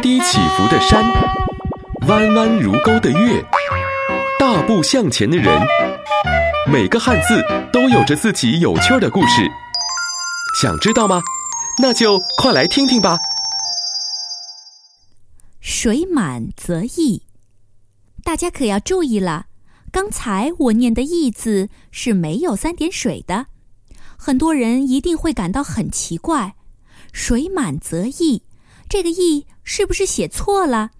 低起伏的山，弯弯如钩的月，大步向前的人，每个汉字都有着自己有趣的故事。想知道吗？那就快来听听吧。水满则溢，大家可要注意了。刚才我念的“溢”字是没有三点水的，很多人一定会感到很奇怪。水满则溢，这个“溢”是不是写错了？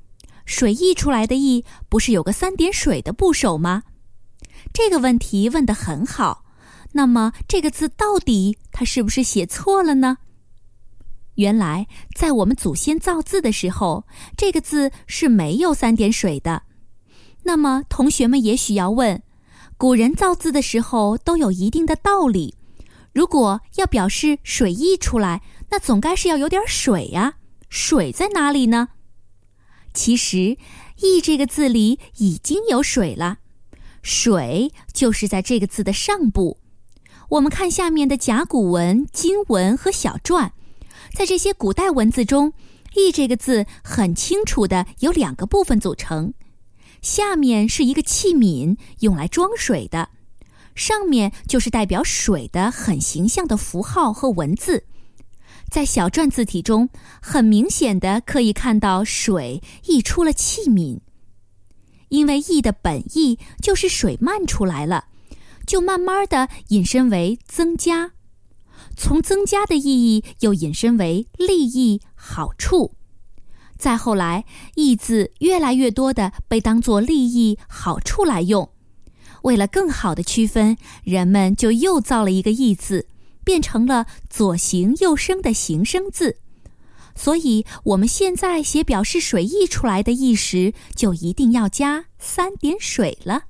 水溢出来的“溢”不是有个三点水的部首吗？这个问题问得很好。那么这个字到底它是不是写错了呢？原来在我们祖先造字的时候，这个字是没有三点水的。那么同学们也许要问：古人造字的时候都有一定的道理，如果要表示水溢出来，那总该是要有点水呀。水在哪里呢？其实“溢”这个字里已经有水了，水就是在这个字的上部。我们看下面的甲骨文、金文和小篆，在这些古代文字中，“义”这个字很清楚的由两个部分组成，下面是一个器皿，用来装水的，上面就是代表水的很形象的符号和文字。在小篆字体中，很明显的可以看到水溢出了器皿，因为“溢”的本意就是水漫出来了。就慢慢的引申为增加，从增加的意义又引申为利益、好处，再后来“义”字越来越多的被当作利益、好处来用。为了更好的区分，人们就又造了一个“义”字，变成了左形右声的形声字。所以，我们现在写表示水溢出来的溢时，就一定要加三点水了。